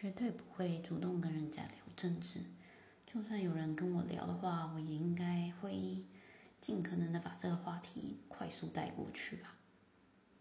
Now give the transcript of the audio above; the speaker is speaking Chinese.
绝对不会主动跟人家聊政治。就算有人跟我聊的话我也应该会尽可能的把这个话题快速带过去吧。